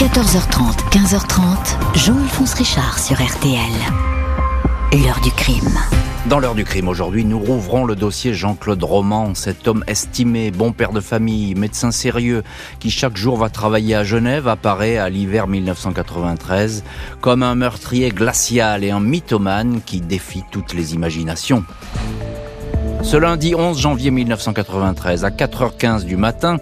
14h30, 15h30, Jean-Alphonse Richard sur RTL. L'heure du crime. Dans l'heure du crime aujourd'hui, nous rouvrons le dossier Jean-Claude Roman, cet homme estimé, bon père de famille, médecin sérieux, qui chaque jour va travailler à Genève, apparaît à l'hiver 1993 comme un meurtrier glacial et un mythomane qui défie toutes les imaginations. Ce lundi 11 janvier 1993, à 4h15 du matin,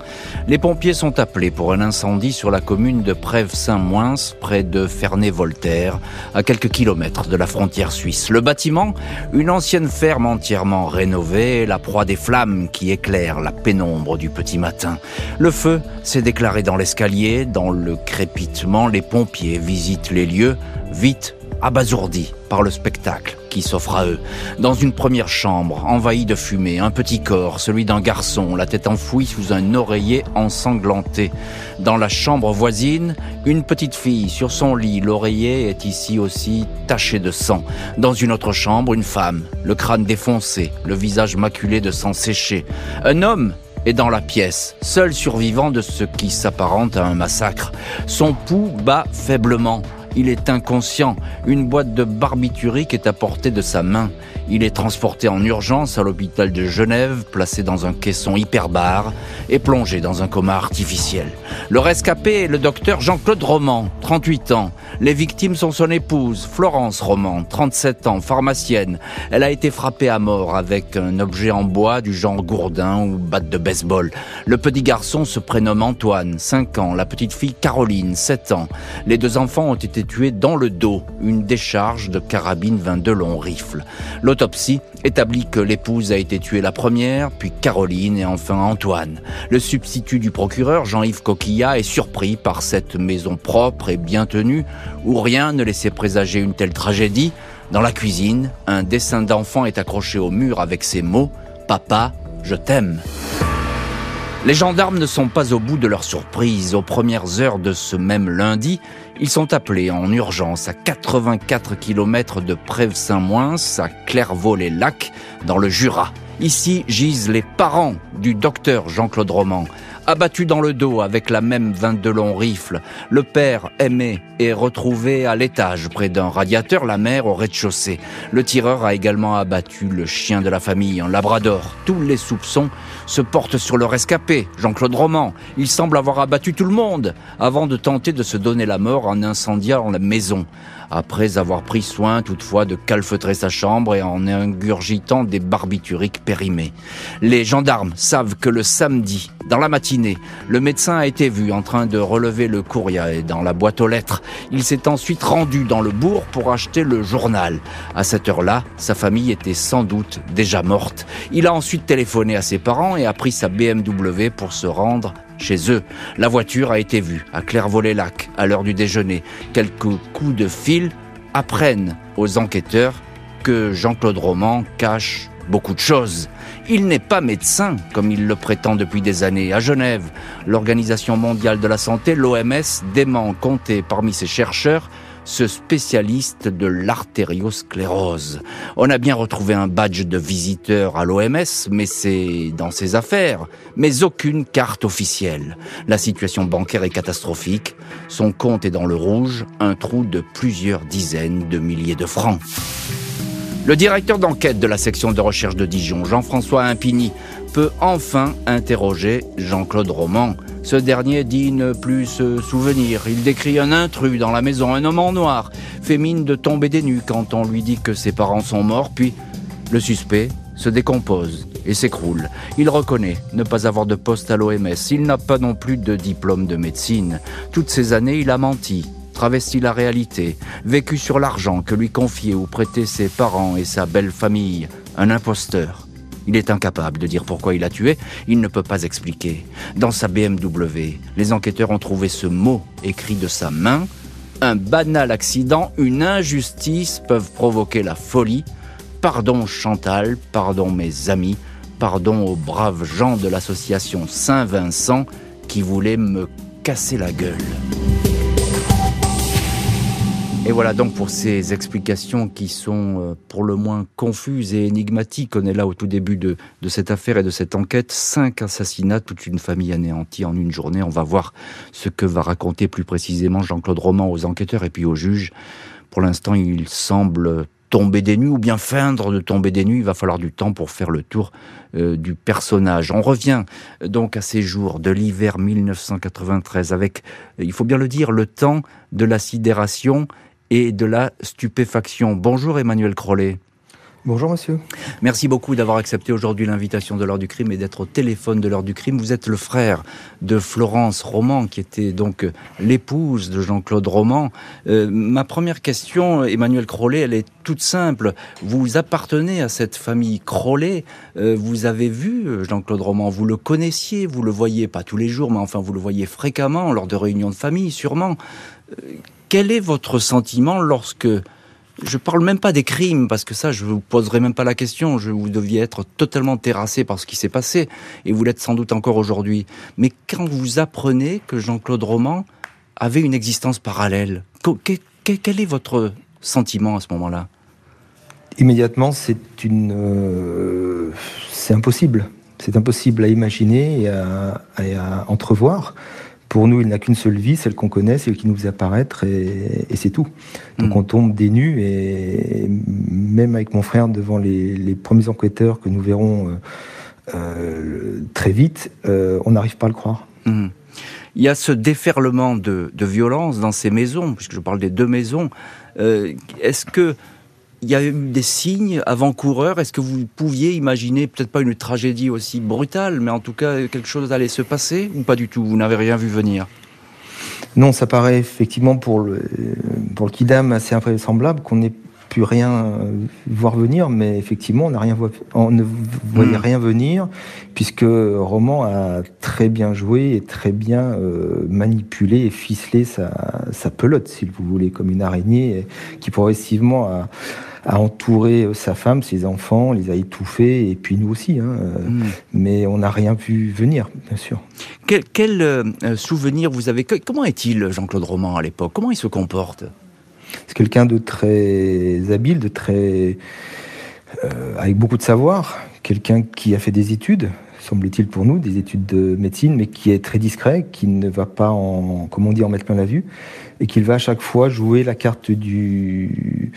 les pompiers sont appelés pour un incendie sur la commune de Prèves-Saint-Moins, près de Ferney-Voltaire, à quelques kilomètres de la frontière suisse. Le bâtiment, une ancienne ferme entièrement rénovée, la proie des flammes qui éclairent la pénombre du petit matin. Le feu s'est déclaré dans l'escalier, dans le crépitement, les pompiers visitent les lieux, vite abasourdis par le spectacle qui s'offre à eux. Dans une première chambre, envahie de fumée, un petit corps, celui d'un garçon, la tête enfouie sous un oreiller ensanglanté. Dans la chambre voisine, une petite fille sur son lit, l'oreiller est ici aussi taché de sang. Dans une autre chambre, une femme, le crâne défoncé, le visage maculé de sang séché. Un homme est dans la pièce, seul survivant de ce qui s'apparente à un massacre. Son pouls bat faiblement, il est inconscient. Une boîte de barbiturique est à portée de sa main. Il est transporté en urgence à l'hôpital de Genève, placé dans un caisson hyperbare et plongé dans un coma artificiel. Le rescapé est le docteur Jean-Claude Roman, 38 ans. Les victimes sont son épouse, Florence Roman, 37 ans, pharmacienne. Elle a été frappée à mort avec un objet en bois du genre gourdin ou batte de baseball. Le petit garçon se prénomme Antoine, 5 ans. La petite fille Caroline, 7 ans. Les deux enfants ont été tués dans le dos, une décharge de carabine 22 long rifle. L'autopsie établit que l'épouse a été tuée la première, puis Caroline et enfin Antoine. Le substitut du procureur, Jean-Yves Coquillat, est surpris par cette maison propre et bien tenue, où rien ne laissait présager une telle tragédie. Dans la cuisine, un dessin d'enfant est accroché au mur avec ces mots ⁇ Papa, je t'aime ⁇ les gendarmes ne sont pas au bout de leur surprise. Aux premières heures de ce même lundi, ils sont appelés en urgence à 84 km de Prèves-Saint-Moins, à Clairvaux-les-Lacs, dans le Jura. Ici gisent les parents du docteur Jean-Claude Roman, abattu dans le dos avec la même 22 long rifle. Le père, aimé, est retrouvé à l'étage près d'un radiateur, la mère au rez-de-chaussée. Le tireur a également abattu le chien de la famille, un labrador. Tous les soupçons se portent sur le rescapé, Jean-Claude Roman. Il semble avoir abattu tout le monde avant de tenter de se donner la mort en incendiant la maison après avoir pris soin toutefois de calfeutrer sa chambre et en ingurgitant des barbituriques périmés. Les gendarmes savent que le samedi, dans la matinée, le médecin a été vu en train de relever le courrier dans la boîte aux lettres. Il s'est ensuite rendu dans le bourg pour acheter le journal. À cette heure-là, sa famille était sans doute déjà morte. Il a ensuite téléphoné à ses parents et a pris sa BMW pour se rendre chez eux. La voiture a été vue à Clairvaux-les-Lacs à l'heure du déjeuner. Quelques coups de fil apprennent aux enquêteurs que Jean-Claude Roman cache beaucoup de choses. Il n'est pas médecin, comme il le prétend depuis des années. À Genève, l'Organisation mondiale de la santé, l'OMS, dément compter parmi ses chercheurs ce spécialiste de l'artériosclérose. On a bien retrouvé un badge de visiteur à l'OMS, mais c'est dans ses affaires, mais aucune carte officielle. La situation bancaire est catastrophique, son compte est dans le rouge, un trou de plusieurs dizaines de milliers de francs. Le directeur d'enquête de la section de recherche de Dijon, Jean-François Impigny, peut enfin interroger Jean-Claude Roman. Ce dernier dit ne plus se souvenir. Il décrit un intrus dans la maison, un homme en noir, fait mine de tomber des nues quand on lui dit que ses parents sont morts, puis le suspect se décompose et s'écroule. Il reconnaît ne pas avoir de poste à l'OMS. Il n'a pas non plus de diplôme de médecine. Toutes ces années, il a menti, travesti la réalité, vécu sur l'argent que lui confiaient ou prêtaient ses parents et sa belle famille, un imposteur. Il est incapable de dire pourquoi il a tué, il ne peut pas expliquer. Dans sa BMW, les enquêteurs ont trouvé ce mot écrit de sa main. Un banal accident, une injustice peuvent provoquer la folie. Pardon Chantal, pardon mes amis, pardon aux braves gens de l'association Saint-Vincent qui voulaient me casser la gueule. Et voilà donc pour ces explications qui sont euh, pour le moins confuses et énigmatiques. On est là au tout début de, cette affaire et de cette enquête. Cinq assassinats, toute une famille anéantie en une journée. On va voir ce que va raconter plus précisément Jean-Claude Roman aux enquêteurs et puis aux juges. Pour l'instant, il semble tomber des nues ou bien feindre de tomber des nues. Il va falloir du temps pour faire le tour euh, du personnage. On revient euh, donc à ces jours de l'hiver 1993 avec, il faut bien le dire, le temps de la sidération et de la stupéfaction. Bonjour Emmanuel Crollet. Bonjour monsieur. Merci beaucoup d'avoir accepté aujourd'hui l'invitation de l'heure du crime et d'être au téléphone de l'heure du crime. Vous êtes le frère de Florence Roman, qui était donc l'épouse de Jean-Claude Roman. Euh, ma première question, Emmanuel Crollet, elle est toute simple. Vous appartenez à cette famille Crollet. Euh, vous avez vu euh, Jean-Claude Roman, vous le connaissiez, vous le voyez pas tous les jours, mais enfin vous le voyez fréquemment lors de réunions de famille, sûrement. Quel est votre sentiment lorsque je parle même pas des crimes, parce que ça, je vous poserai même pas la question. Je, vous deviez être totalement terrassé par ce qui s'est passé, et vous l'êtes sans doute encore aujourd'hui. Mais quand vous apprenez que Jean-Claude Roman avait une existence parallèle, quel est votre sentiment à ce moment-là? Immédiatement, c'est une, euh, c'est impossible. C'est impossible à imaginer et à entrevoir. Pour nous, il n'a qu'une seule vie, celle qu'on connaît, celle qui nous faisait apparaître, et, c'est tout. Donc mm. on tombe des nues, et même avec mon frère, devant les, premiers enquêteurs que nous verrons euh, euh, très vite, euh, on n'arrive pas à le croire. Mm. Il y a ce déferlement de, violence dans ces maisons, puisque je parle des deux maisons. Est-ce que il y a eu des signes avant-coureurs. Est-ce que vous pouviez imaginer, peut-être pas une tragédie aussi brutale, mais en tout cas quelque chose allait se passer ou pas du tout? Vous n'avez rien vu venir? Non, ça paraît effectivement pour le, pour le Kidam assez invraisemblable qu'on n'ait pu rien euh, voir venir, mais effectivement, on, rien on ne voyait hmm. rien venir, puisque Roman a très bien joué et très bien euh, manipulé et ficelé sa, sa pelote, si vous voulez, comme une araignée, qui progressivement a, a entouré euh, sa femme, ses enfants, les a étouffés, et puis nous aussi. Hein, euh, hmm. Mais on n'a rien vu venir, bien sûr. Quel, euh, souvenir vous avez? Comment est-il, Jean-Claude Roman, à l'époque? Comment il se comporte? C'est quelqu'un de très habile, de très... avec beaucoup de savoir, quelqu'un qui a fait des études, semble-t-il pour nous, des études de médecine, mais qui est très discret, qui ne va pas en, comme on dit, en mettre plein la vue, et qu'il va à chaque fois jouer la carte du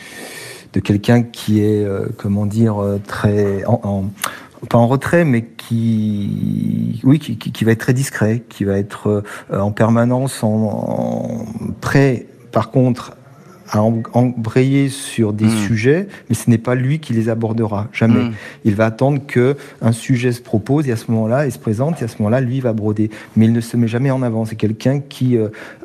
de quelqu'un qui est, euh, comment dire, euh, très, pas en retrait, mais qui, oui, qui, qui, va être très discret, qui va être euh, en permanence en, prêt, par contre, à embrayer sur des hmm. sujets, mais ce n'est pas lui qui les abordera, jamais. Hmm. Il va attendre que un sujet se propose et à ce moment-là, il se présente et à ce moment-là, lui va broder. Mais il ne se met jamais en avant. C'est quelqu'un qui,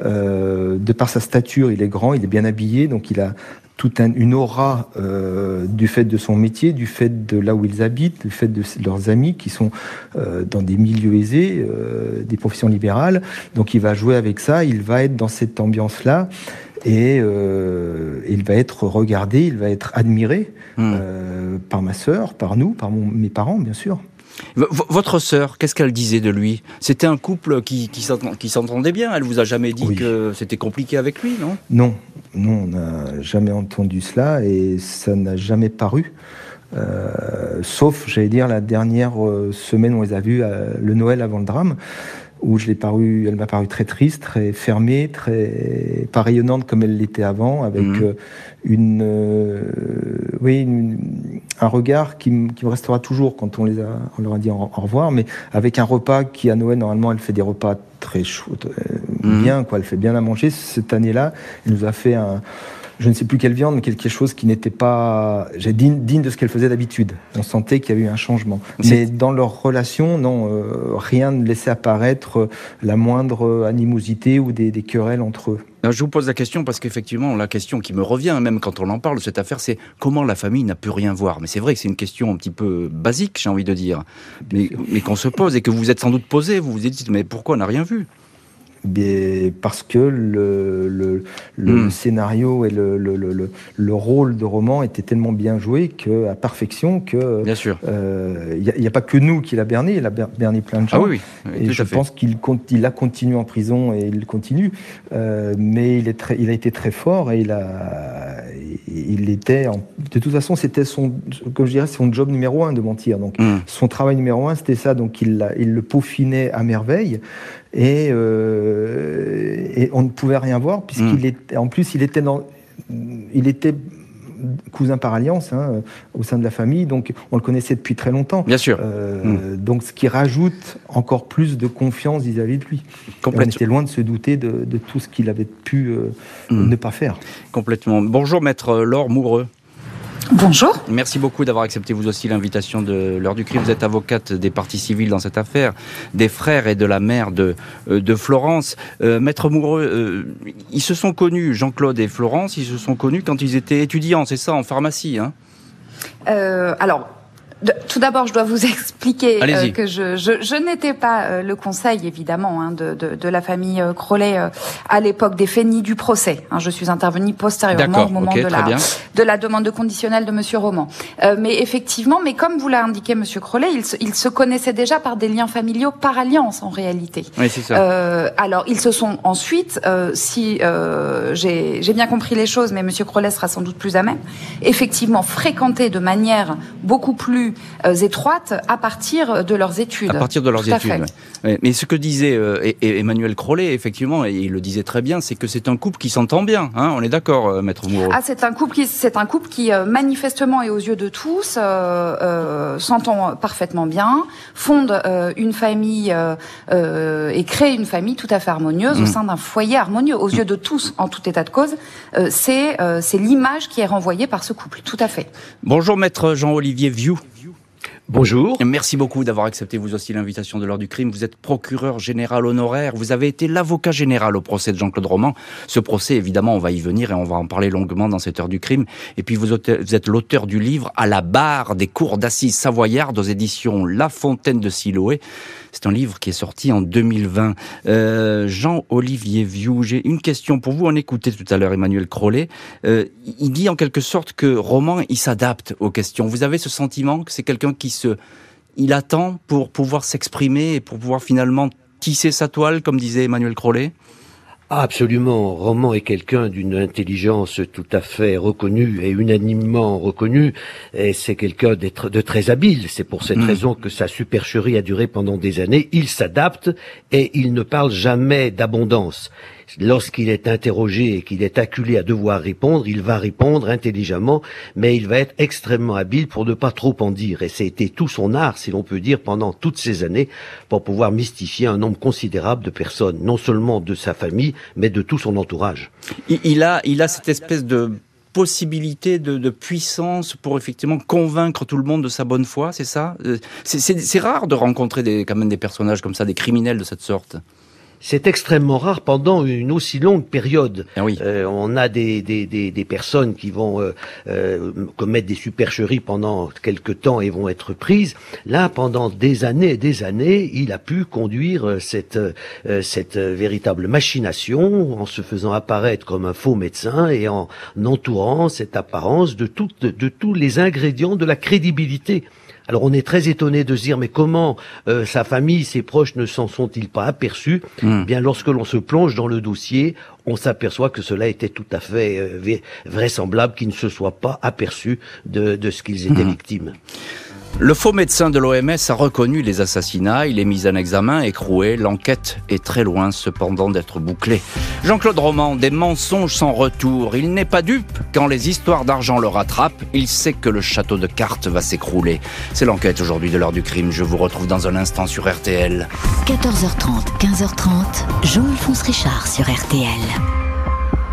euh, de par sa stature, il est grand, il est bien habillé, donc il a toute une aura euh, du fait de son métier, du fait de là où ils habitent, du fait de leurs amis qui sont euh, dans des milieux aisés, euh, des professions libérales. Donc il va jouer avec ça, il va être dans cette ambiance-là et il va être regardé, il va être admiré hmm. par ma sœur, par nous, par mes parents, bien sûr. votre sœur, qu'est-ce qu'elle disait de lui? C'était un couple qui, qui s'entendait bien. Elle vous a jamais dit que c'était compliqué avec lui, non? Non, non, on n'a jamais entendu cela et ça n'a jamais paru. Euh, sauf, j'allais dire, la dernière euh, semaine où on les a vus, euh, le Noël avant le drame, où je l'ai paru, elle m'a paru très triste, très fermée, très pas rayonnante comme elle l'était avant, avec mhm. une, oui, un regard qui, me restera toujours quand on les a, on leur a dit au revoir, mais avec un repas qui à Noël normalement elle fait des repas très chauds, mhm. bien quoi, elle fait bien à manger. Cette année-là, elle nous a fait un je ne sais plus quelle viande, mais quelque chose qui n'était pas digne, digne de ce qu'elle faisait d'habitude. On sentait qu'il y avait eu un changement. Mais dans leur relation, non, euh, rien ne laissait apparaître la moindre animosité ou des, querelles entre eux. je vous pose la question parce qu'effectivement, la question qui me revient, même quand on en parle de cette affaire, c'est comment la famille n'a pu rien voir. Mais c'est vrai que c'est une question un petit peu basique, j'ai envie de dire, mais, mais qu'on se pose et que vous êtes sans doute posé. Vous vous êtes dit, mais pourquoi on n'a rien vu? Parce que le, le, le hmm. scénario et le, le, rôle de roman était tellement bien joué que à perfection que bien sûr. il euh, n'y a, pas que nous qui l'a berné il a berné plein de gens. ah oui, et je pense qu'il il a continué en prison et il continue. Euh, mais il est très il a été très fort et il a il était de toute façon c'était son comme je dirais son job numéro un de mentir. Donc hmm. son travail numéro un c'était ça. Donc il il le peaufinait à merveille et, euh, et on ne pouvait rien voir puisqu'il était en plus il était dans il était cousin par alliance hein, au sein de la famille, donc on le connaissait depuis très longtemps. Bien sûr. Euh, hmm. Donc ce qui rajoute encore plus de confiance vis-à-vis de lui. on était loin de se douter de, tout ce qu'il avait pu euh, hmm. ne pas faire. Complètement. Bonjour maître Laure Moureux. Bonjour. Merci beaucoup d'avoir accepté vous aussi l'invitation de l'heure du crime. Vous êtes avocate des parties civiles dans cette affaire, des frères et de la mère de, euh, de Florence. Euh, Maître Moureux, euh, ils se sont connus, Jean-Claude et Florence, ils se sont connus quand ils étaient étudiants, c'est ça, en pharmacie hein? Alors, tout d'abord, je dois vous expliquer euh, que je, je, je n'étais pas euh, le conseil, évidemment, hein, de, de, de, la famille euh, Crollet à l'époque des faits ni du procès. Hein. je suis intervenue postérieurement au moment de, la, de la demande de conditionnel de Monsieur Roman. mais effectivement, mais comme vous l'a indiqué Monsieur Crollet, il se, il se connaissait déjà par des liens familiaux par alliance, en réalité. Oui, c'est ça. alors, ils se sont ensuite, si j'ai bien compris les choses, mais Monsieur Crollet sera sans doute plus à même, effectivement fréquentés de manière beaucoup plus euh, étroites à partir de leurs études. À partir de leurs études. Mais ce que disait euh, Emmanuel Crollet, effectivement, et il le disait très bien, c'est que c'est un couple qui s'entend bien. Hein on est d'accord, euh, maître Moreau. Ah, c'est un couple qui, c'est un couple qui manifestement et aux yeux de tous s'entend parfaitement bien, fonde une famille et crée une famille tout à fait harmonieuse au mm. sein d'un foyer harmonieux. Aux yeux de tous, en tout état de cause, c'est c'est l'image qui est renvoyée par ce couple. Tout à fait. Bonjour, maître Jean-Olivier Vieux. Bonjour. Merci beaucoup d'avoir accepté vous aussi l'invitation de l'heure du crime. Vous êtes procureur général honoraire. Vous avez été l'avocat général au procès de Jean-Claude Roman. Ce procès, évidemment, on va y venir et on va en parler longuement dans cette heure du crime. Et puis vous êtes l'auteur du livre À la barre des cours d'assises savoyardes aux éditions La Fontaine de Siloé. C'est un livre qui est sorti en 2020. Euh, Jean-Olivier Vieux, j'ai une question pour vous. On écoutait tout à l'heure Emmanuel Crollet. Euh, il dit en quelque sorte que Roman, il s'adapte aux questions. Vous avez ce sentiment que c'est quelqu'un qui se... Il attend pour pouvoir s'exprimer et pour pouvoir finalement tisser sa toile, comme disait Emmanuel Crollet Absolument. Roman est quelqu'un d'une intelligence tout à fait reconnue et unanimement reconnue. Et c'est quelqu'un de très habile. C'est pour cette mm. raison que sa supercherie a duré pendant des années. Il s'adapte et il ne parle jamais d'abondance lorsqu'il est interrogé et qu'il est acculé à devoir répondre, il va répondre intelligemment, mais il va être extrêmement habile pour ne pas trop en dire. Et c'était tout son art, si l'on peut dire, pendant toutes ces années, pour pouvoir mystifier un nombre considérable de personnes, non seulement de sa famille, mais de tout son entourage. Il a, il a cette espèce de possibilité de, de, puissance pour effectivement convaincre tout le monde de sa bonne foi, c'est ça? Euh, C'est rare de rencontrer des, quand même des personnages comme ça, des criminels de cette sorte c'est extrêmement rare pendant une aussi longue période. Ah oui. euh, on a des, des, des, des, personnes qui vont euh, euh, commettre des supercheries pendant quelque temps et vont être prises. Là, pendant des années et des années, il a pu conduire euh, cette, euh, cette véritable machination en se faisant apparaître comme un faux médecin et en entourant cette apparence de, tout, de, de tous les ingrédients de la crédibilité. Alors on est très étonné de se dire mais comment euh, sa famille, ses proches ne s'en sont-ils pas aperçus? Hmm. Bien lorsque l'on se plonge dans le dossier, on s'aperçoit que cela était tout à fait euh, vraisemblable qu'ils ne se soient pas aperçus de, de ce qu'ils étaient hmm. victimes. Le faux médecin de l'OMS a reconnu les assassinats, il est mis en examen, écroué, l'enquête est très loin cependant d'être bouclée. Jean-Claude Roman, des mensonges sans retour, il n'est pas dupe quand les histoires d'argent le rattrapent, il sait que le château de cartes va s'écrouler. C'est l'enquête aujourd'hui de l'heure du crime, je vous retrouve dans un instant sur RTL. 14h30, 15h30, Jean-Alphonse Richard sur RTL.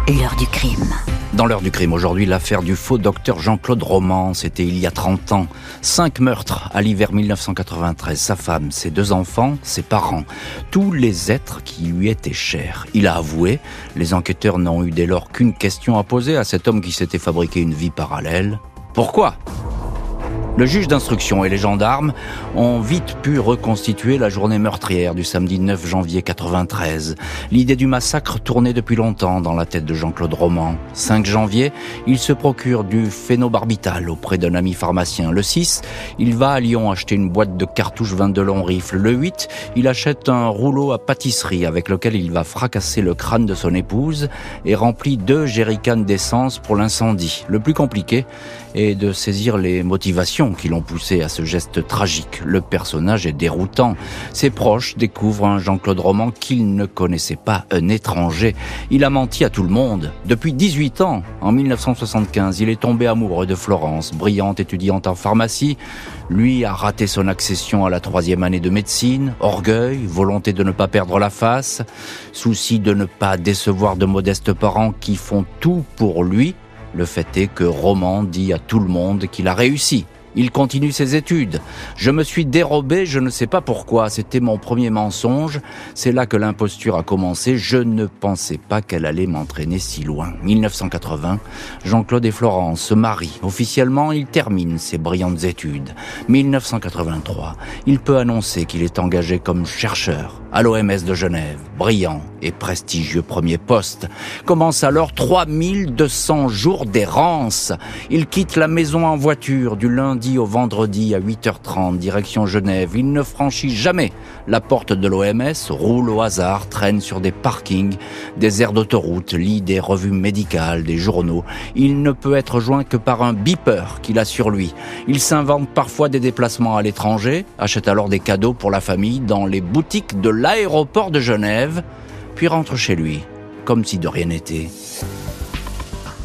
L'heure du crime. Dans l'heure du crime, aujourd'hui, l'affaire du faux docteur Jean-Claude Roman. C'était il y a 30 ans. Cinq meurtres à l'hiver 1993. Sa femme, ses deux enfants, ses parents. Tous les êtres qui lui étaient chers. Il a avoué. Les enquêteurs n'ont eu dès lors qu'une question à poser à cet homme qui s'était fabriqué une vie parallèle. Pourquoi? Le juge d'instruction et les gendarmes ont vite pu reconstituer la journée meurtrière du samedi 9 janvier 93. L'idée du massacre tournait depuis longtemps dans la tête de Jean-Claude Roman. 5 janvier, il se procure du phénobarbital auprès d'un ami pharmacien. Le 6, il va à Lyon acheter une boîte de cartouches 22 long rifle. Le 8, il achète un rouleau à pâtisserie avec lequel il va fracasser le crâne de son épouse et remplit deux jerrycans d'essence pour l'incendie. Le plus compliqué est de saisir les motivations qui l'ont poussé à ce geste tragique. Le personnage est déroutant. Ses proches découvrent un Jean-Claude Roman qu'ils ne connaissaient pas, un étranger. Il a menti à tout le monde. Depuis 18 ans, en 1975, il est tombé amoureux de Florence, brillante étudiante en pharmacie. Lui a raté son accession à la troisième année de médecine. Orgueil, volonté de ne pas perdre la face, souci de ne pas décevoir de modestes parents qui font tout pour lui. Le fait est que Roman dit à tout le monde qu'il a réussi. Il continue ses études. Je me suis dérobé, je ne sais pas pourquoi, c'était mon premier mensonge. C'est là que l'imposture a commencé. Je ne pensais pas qu'elle allait m'entraîner si loin. 1980, Jean-Claude et Florence se marient. Officiellement, il termine ses brillantes études. 1983, il peut annoncer qu'il est engagé comme chercheur à l'OMS de Genève. Brillant et prestigieux premier poste. Commence alors 3200 jours d'errance. Il quitte la maison en voiture du lundi au vendredi à 8h30, direction Genève. Il ne franchit jamais la porte de l'OMS, roule au hasard, traîne sur des parkings, des aires d'autoroute, lit des revues médicales, des journaux. Il ne peut être joint que par un beeper qu'il a sur lui. Il s'invente parfois des déplacements à l'étranger, achète alors des cadeaux pour la famille dans les boutiques de l'aéroport de Genève, puis rentre chez lui, comme si de rien n'était.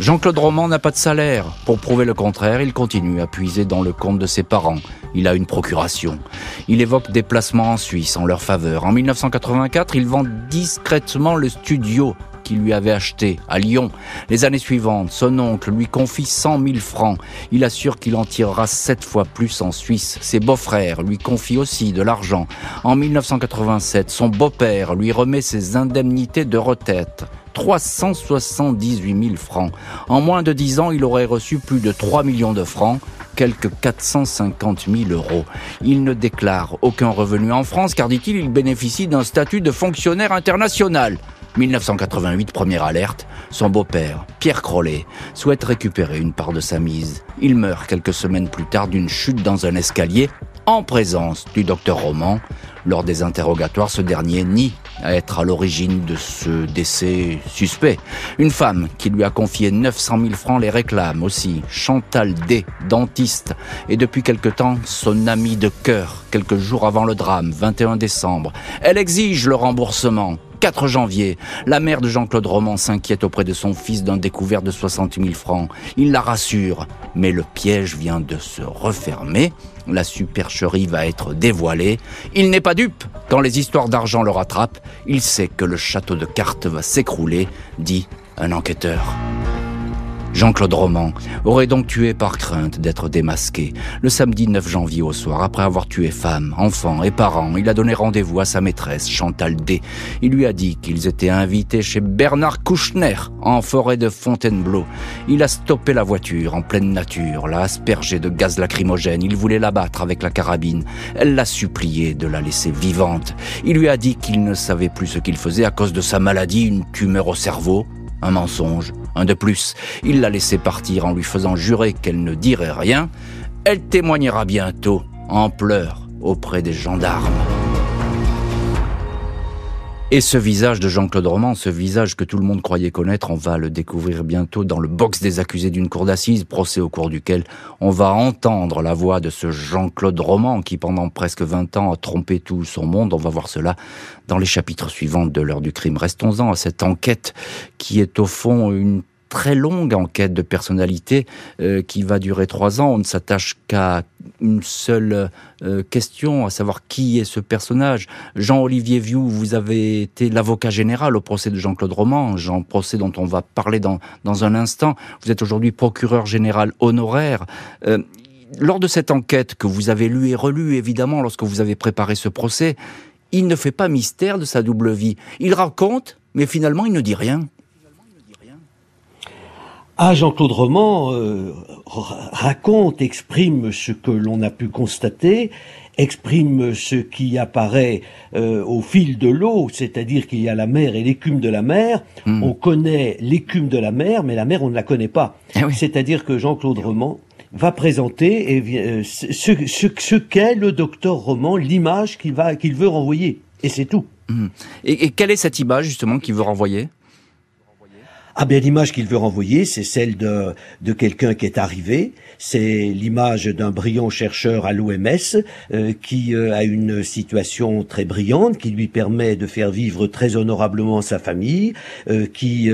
Jean-Claude Roman n'a pas de salaire. Pour prouver le contraire, il continue à puiser dans le compte de ses parents. Il a une procuration. Il évoque des placements en Suisse en leur faveur. En 1984, il vend discrètement le studio lui avait acheté à Lyon. Les années suivantes, son oncle lui confie 100 000 francs. Il assure qu'il en tirera sept fois plus en Suisse. Ses beaux-frères lui confient aussi de l'argent. En 1987, son beau-père lui remet ses indemnités de retraite. 378 000 francs. En moins de 10 ans, il aurait reçu plus de 3 millions de francs, quelques 450 000 euros. Il ne déclare aucun revenu en France car, dit-il, il bénéficie d'un statut de fonctionnaire international. 1988, première alerte, son beau-père, Pierre Crollet, souhaite récupérer une part de sa mise. Il meurt quelques semaines plus tard d'une chute dans un escalier en présence du docteur Roman. Lors des interrogatoires, ce dernier nie à être à l'origine de ce décès suspect. Une femme qui lui a confié 900 000 francs les réclame aussi. Chantal D, dentiste, et depuis quelque temps son amie de cœur, quelques jours avant le drame, 21 décembre. Elle exige le remboursement. 4 janvier, la mère de Jean-Claude Roman s'inquiète auprès de son fils d'un découvert de 60 000 francs. Il la rassure, mais le piège vient de se refermer. La supercherie va être dévoilée. Il n'est pas dupe. Quand les histoires d'argent le rattrapent, il sait que le château de cartes va s'écrouler, dit un enquêteur. Jean-Claude Roman aurait donc tué par crainte d'être démasqué. Le samedi 9 janvier au soir, après avoir tué femme, enfants et parents, il a donné rendez-vous à sa maîtresse, Chantal D. Il lui a dit qu'ils étaient invités chez Bernard Kouchner, en forêt de Fontainebleau. Il a stoppé la voiture en pleine nature, l'a aspergée de gaz lacrymogène. Il voulait l'abattre avec la carabine. Elle l'a supplié de la laisser vivante. Il lui a dit qu'il ne savait plus ce qu'il faisait à cause de sa maladie, une tumeur au cerveau. Un mensonge, un de plus. Il l'a laissé partir en lui faisant jurer qu'elle ne dirait rien. Elle témoignera bientôt, en pleurs, auprès des gendarmes. Et ce visage de Jean-Claude Roman, ce visage que tout le monde croyait connaître, on va le découvrir bientôt dans le box des accusés d'une cour d'assises, procès au cours duquel on va entendre la voix de ce Jean-Claude Roman qui pendant presque 20 ans a trompé tout son monde. On va voir cela dans les chapitres suivants de l'heure du crime. Restons-en à cette enquête qui est au fond une très longue enquête de personnalité euh, qui va durer trois ans. On ne s'attache qu'à une seule euh, question, à savoir qui est ce personnage. Jean-Olivier Vieux, vous avez été l'avocat général au procès de Jean-Claude Roman, Jean procès dont on va parler dans, dans un instant. Vous êtes aujourd'hui procureur général honoraire. Euh, lors de cette enquête que vous avez lue et relue, évidemment, lorsque vous avez préparé ce procès, il ne fait pas mystère de sa double vie. Il raconte, mais finalement, il ne dit rien. Ah, Jean-Claude Roman euh, raconte, exprime ce que l'on a pu constater, exprime ce qui apparaît euh, au fil de l'eau, c'est-à-dire qu'il y a la mer et l'écume de la mer. Hmm. On connaît l'écume de la mer, mais la mer, on ne la connaît pas. Eh c'est-à-dire que Jean-Claude Roman va présenter euh, ce, ce, qu'est le docteur Roman, l'image qu'il va qu'il veut renvoyer, et c'est tout. Hmm. et quelle est cette image justement qu'il veut renvoyer? Ah bien l'image qu'il veut renvoyer, c'est celle de, de quelqu'un qui est arrivé, c'est l'image d'un brillant chercheur à l'OMS euh, qui euh, a une situation très brillante, qui lui permet de faire vivre très honorablement sa famille, euh, qui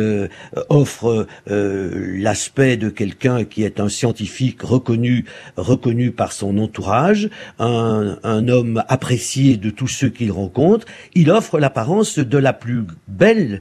offre l'aspect de quelqu'un qui est un scientifique reconnu, reconnu par son entourage, un, un homme apprécié de tous ceux qu'il rencontre. Il offre l'apparence de la plus belle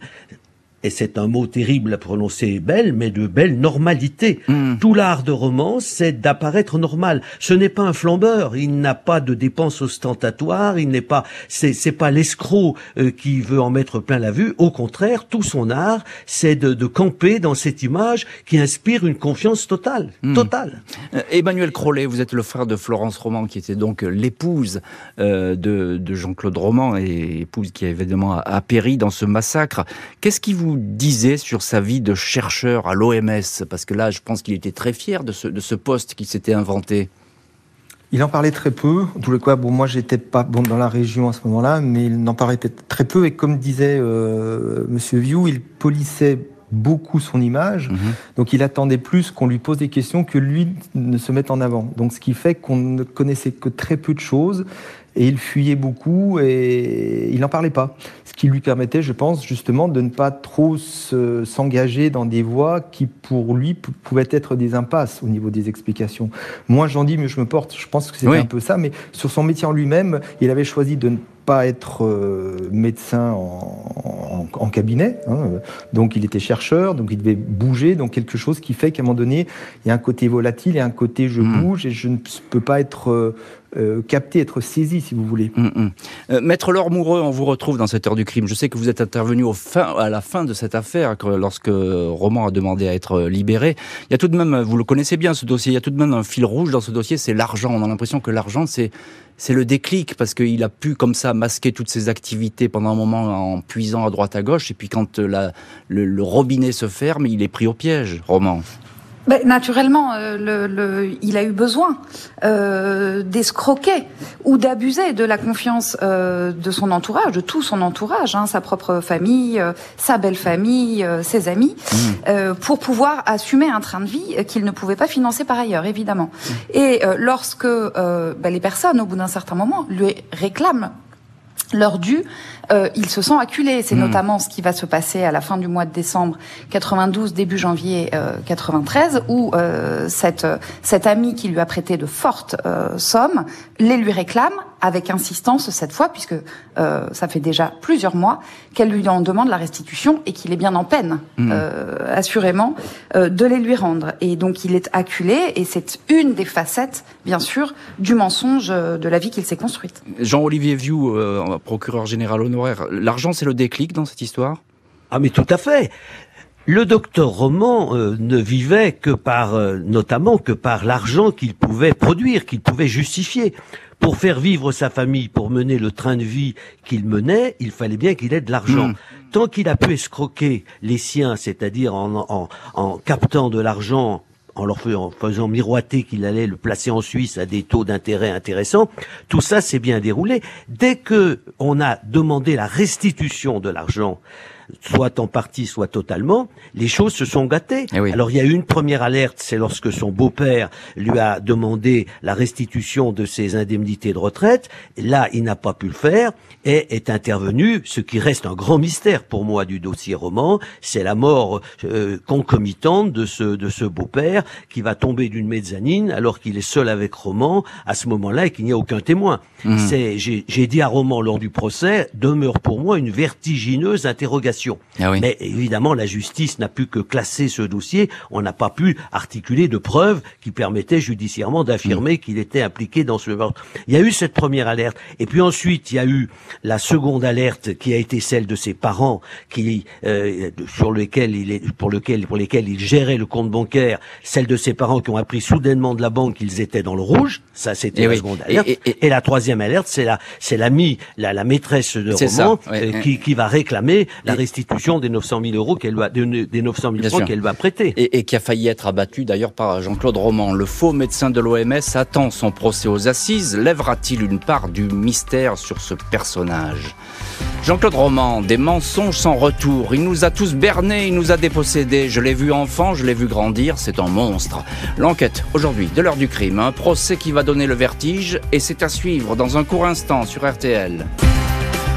et c'est un mot terrible à prononcer belle, mais de belle normalité. Hmm. Tout l'art de romance, c'est d'apparaître normal. Ce n'est pas un flambeur, il n'a pas de dépenses ostentatoires, il n'est pas, c'est, c'est pas l'escroc euh, qui veut en mettre plein la vue. Au contraire, tout son art, c'est de, de camper dans cette image qui inspire une confiance totale, hmm. totale. Euh, Emmanuel Crollet, vous êtes le frère de Florence Roman, qui était donc l'épouse euh, de, de Jean-Claude Roman et épouse qui évidemment a péri dans ce massacre. Qu'est-ce qui vous disait sur sa vie de chercheur à l'OMS Parce que là, je pense qu'il était très fier de ce, de ce poste qu'il s'était inventé. Il en parlait très peu. En tous les cas, bon, moi, j'étais pas bon dans la région à ce moment-là, mais il n'en parlait très peu. Et comme disait euh, Monsieur Vieux, il polissait beaucoup son image. Mhm. Donc, il attendait plus qu'on lui pose des questions que lui ne se mette en avant. Donc, ce qui fait qu'on ne connaissait que très peu de choses et il fuyait beaucoup et il n'en parlait pas. Ce qui lui permettait, je pense, justement, de ne pas trop s'engager dans des voies qui, pour lui, pouvaient être des impasses au niveau des explications. Moins j'en dis, mieux je me porte. Je pense que c'était un peu ça, mais sur son métier en lui-même, il avait choisi de ne pas être euh, médecin en, en, cabinet, hein. donc il était chercheur, donc il devait bouger, donc quelque chose qui fait qu'à un moment donné, il y a un côté volatile et un côté je hmm. bouge et je ne peux pas être euh, euh, capté, être saisi, si vous voulez. Hmm, hmm. Maître Laure Moureux, on vous retrouve dans cette heure du crime. Je sais que vous êtes intervenu à la fin de cette affaire, lorsque Roman a demandé à être libéré. Il y a tout de même, vous le connaissez bien ce dossier, il y a tout de même un fil rouge dans ce dossier, c'est l'argent. On a l'impression que l'argent, c'est c'est le déclic parce qu'il a pu comme ça masquer toutes ses activités pendant un moment en puisant à droite à gauche et puis quand euh, le robinet se ferme, il est pris au piège, Roman naturellement, euh, le, le, il a eu besoin euh, d'escroquer ou d'abuser de la confiance euh, de son entourage, de tout son entourage, hein, sa propre famille, euh, sa belle famille, euh, ses amis, mmh. pour pouvoir assumer un train de vie qu'il ne pouvait pas financer par ailleurs, évidemment. Mmh. Et lorsque bah, les personnes, au bout d'un certain moment, lui réclament leur dû, euh, ils se sont acculés. C'est hmm. notamment ce qui va se passer à la fin du mois de décembre 92, début janvier 93, euh, où euh, cette, cette amie qui lui a prêté de fortes sommes les lui réclame avec insistance cette fois, puisque ça fait déjà plusieurs mois qu'elle lui en demande la restitution et qu'il est bien en peine, hmm. assurément, de les lui rendre. Et donc il est acculé, et c'est une des facettes, bien sûr, du mensonge de la vie qu'il s'est construite. Jean-Olivier Vieux, procureur général L'argent, c'est le déclic dans cette histoire? Ah mais tout à fait. Le docteur Roman euh, ne vivait que par, euh, notamment que par l'argent qu'il pouvait produire, qu'il pouvait justifier. Pour faire vivre sa famille, pour mener le train de vie qu'il menait, il fallait bien qu'il ait de l'argent. Hmm. Tant qu'il a pu escroquer les siens, c'est-à-dire en, en captant de l'argent en leur faisant miroiter qu'il allait le placer en Suisse à des taux d'intérêt intéressants. Tout ça s'est bien déroulé. Dès que on a demandé la restitution de l'argent soit en partie, soit totalement, les choses se sont gâtées. Eh Alors il y a eu une première alerte, c'est lorsque son beau-père lui a demandé la restitution de ses indemnités de retraite. Là, il n'a pas pu le faire et est intervenu ce qui reste un grand mystère pour moi du dossier roman, c'est la mort euh, concomitante de ce de ce beau-père qui va tomber d'une mezzanine alors qu'il est seul avec Roman à ce moment-là et qu'il n'y a aucun témoin. Mmh. C'est j'ai dit à Roman lors du procès demeure pour moi une vertigineuse interrogation Ah Mais évidemment, la justice n'a pu que classer ce dossier. On n'a pas pu articuler de preuves qui permettaient judiciairement d'affirmer mm. qu'il était impliqué dans ce meurtre. Il y a eu cette première alerte, et puis ensuite il y a eu la seconde alerte qui a été celle de ses parents, qui euh, sur lequel il est, pour lequel pour lesquels il gérait le compte bancaire, celle de ses parents qui ont appris soudainement de la banque qu'ils étaient dans le rouge. Ça, c'était eh la seconde alerte. Et, la troisième alerte, c'est la c'est l'amie, la, la maîtresse de roman euh, qui, qui va réclamer la restitution des 900 000 euros qu'elle va des 900 000 francs qu'elle va prêter. Et, et, qui a failli être abattu d'ailleurs par Jean-Claude Roman. Le faux médecin de l'OMS attend son procès aux assises. Lèvera-t-il une part du mystère sur ce personnage? Jean-Claude Roman, des mensonges sans retour. Il nous a tous bernés, il nous a dépossédés. Je l'ai vu enfant, je l'ai vu grandir, c'est un monstre. L'enquête, aujourd'hui, de l'heure du crime, un procès qui va donner le vertige et c'est à suivre dans un court instant sur RTL.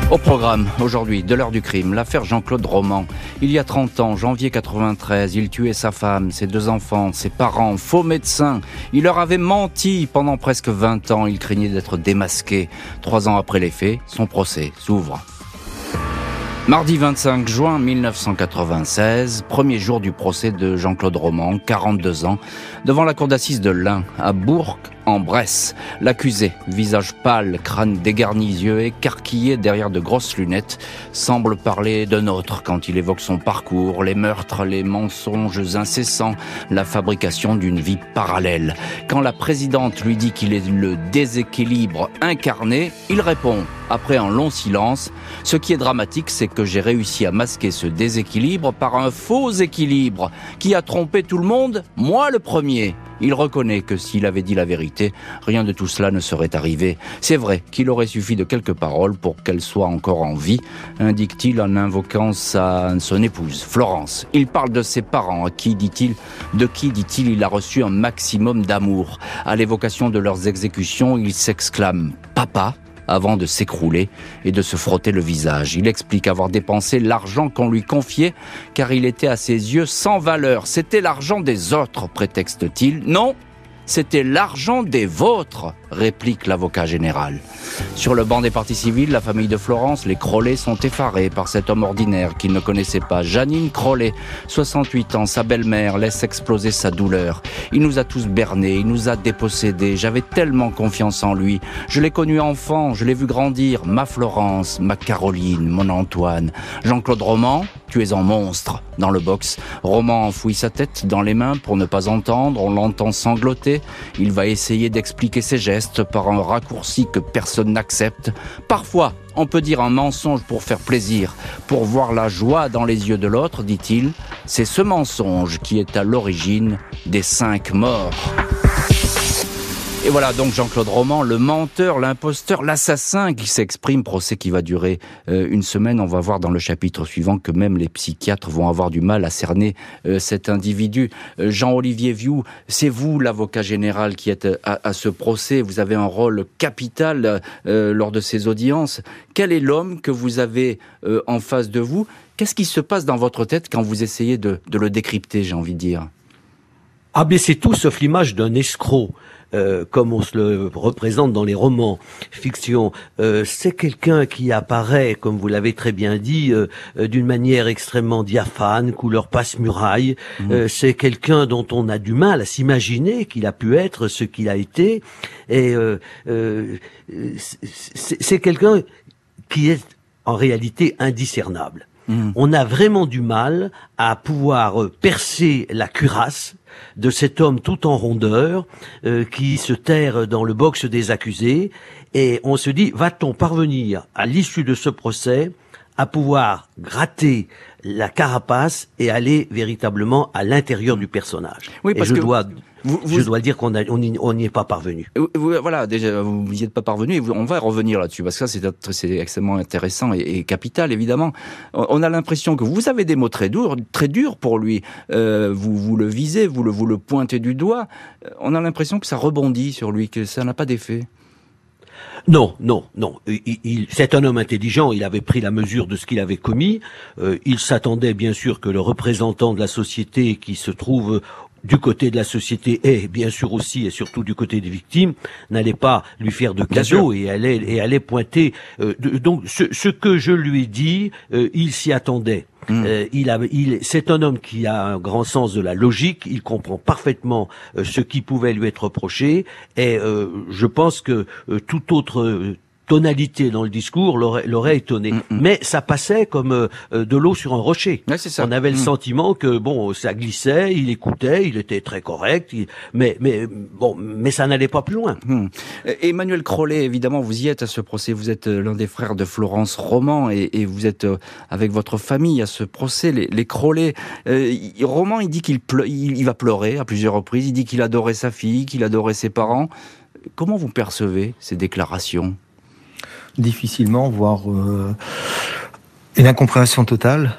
Au programme, aujourd'hui, de l'heure du crime, l'affaire Jean-Claude Roman. Il y a 30 ans, janvier 93, il tuait sa femme, ses deux enfants, ses parents, faux médecins. Il leur avait menti pendant presque 20 ans, il craignait d'être démasqué. Trois ans après les faits, son procès s'ouvre. Mardi 25 juin 1996, premier jour du procès de Jean-Claude Roman, 42 ans, devant la cour d'assises de l'Ain, à Bourg, en Bresse. L'accusé, visage pâle, crâne dégarni, yeux écarquillés derrière de grosses lunettes, semble parler d'un autre quand il évoque son parcours, les meurtres, les mensonges incessants, la fabrication d'une vie parallèle. Quand la présidente lui dit qu'il est le déséquilibre incarné, il répond après un long silence. Ce qui est dramatique, c'est que j'ai réussi à masquer ce déséquilibre par un faux équilibre qui a trompé tout le monde, moi le premier. Il reconnaît que s'il avait dit la vérité, rien de tout cela ne serait arrivé. C'est vrai qu'il aurait suffi de quelques paroles pour qu'elle soit encore en vie, indique-t-il en invoquant sa, son épouse, Florence. Il parle de ses parents, à qui dit-il, de qui dit-il, il a reçu un maximum d'amour. À l'évocation de leurs exécutions, il s'exclame, papa, avant de s'écrouler et de se frotter le visage. Il explique avoir dépensé l'argent qu'on lui confiait car il était à ses yeux sans valeur. C'était l'argent des autres, prétexte-t-il. Non, c'était l'argent des vôtres, réplique l'avocat général. Sur le banc des partis civils, la famille de Florence, les Crollet sont effarés par cet homme ordinaire qu'ils ne connaissaient pas. Janine Crollet, 68 ans, sa belle-mère, laisse exploser sa douleur. Il nous a tous bernés, il nous a dépossédés. J'avais tellement confiance en lui. Je l'ai connu enfant, je l'ai vu grandir. Ma Florence, ma Caroline, mon Antoine. Jean-Claude Roman, tu es un monstre. Dans le box, Roman enfouit sa tête dans les mains pour ne pas entendre. On l'entend sangloter. Il va essayer d'expliquer ses gestes par un raccourci que personne n'accepte. Parfois, on peut dire un mensonge pour faire plaisir, pour voir la joie dans les yeux de l'autre, dit-il. C'est ce mensonge qui est à l'origine des cinq morts. Et voilà donc Jean-Claude Roman, le menteur, l'imposteur, l'assassin qui s'exprime, procès qui va durer euh, une semaine. On va voir dans le chapitre suivant que même les psychiatres vont avoir du mal à cerner euh, cet individu. Euh, Jean-Olivier Vieux, c'est vous l'avocat général qui êtes à, ce procès. Vous avez un rôle capital lors de ces audiences. Quel est l'homme que vous avez en face de vous? Qu'est-ce qui se passe dans votre tête quand vous essayez de, le décrypter, j'ai envie de dire? Ah c'est tout sauf l'image d'un escroc. Euh, comme on se le représente dans les romans fiction. Euh, c'est quelqu'un qui apparaît, comme vous l'avez très bien dit, euh, d'une manière extrêmement diaphane, couleur passe-muraille. Mmh. c'est quelqu'un dont on a du mal à s'imaginer qu'il a pu être ce qu'il a été. Et c'est quelqu'un qui est en réalité indiscernable. Mmh. On a vraiment du mal à pouvoir percer la cuirasse de cet homme tout en rondeur euh, qui se terre dans le box des accusés et on se dit va-t-on parvenir à l'issue de ce procès à pouvoir gratter la carapace et aller véritablement à l'intérieur du personnage? Oui, parce que je dois je dois dire qu'on on n'y est pas parvenu. Voilà, déjà, vous n'y êtes pas parvenu. On va revenir là-dessus parce que ça, c'est extrêmement intéressant et, capital, évidemment. On a l'impression que vous avez des mots très durs, très durs pour lui. Euh, vous, vous le visez, vous le, vous le pointez du doigt. On a l'impression que ça rebondit sur lui, que ça n'a pas d'effet. Non, non, non. Il, c'est un homme intelligent. Il avait pris la mesure de ce qu'il avait commis. Euh, il s'attendait bien sûr que le représentant de la société qui se trouve du côté de la société et bien sûr aussi et surtout du côté des victimes, n'allait pas lui faire de cadeaux et allait et allait pointer. Euh, donc ce, ce, que je lui ai dit, euh, il s'y attendait. Hmm. Euh, il a, il, c'est un homme qui a un grand sens de la logique. Il comprend parfaitement ce qui pouvait lui être reproché, et je pense que tout autre tonalité dans le discours l'aurait étonné. Mm, mm. Mais ça passait comme euh, de l'eau sur un rocher. ça. On avait le mm. sentiment que bon, ça glissait, il écoutait, il était très correct, mais mais bon, mais ça n'allait pas plus loin. Emmanuel Crollet, évidemment, vous y êtes à ce procès. Vous êtes euh, l'un des frères de Florence Roman et, et, vous êtes euh, avec votre famille à ce procès. Les, les Crollet, Roman, il dit qu'il il, il va pleurer à plusieurs reprises. Il dit qu'il adorait sa fille, qu'il adorait ses parents. Comment vous percevez ces déclarations? Difficilement, voire euh, une incompréhension totale.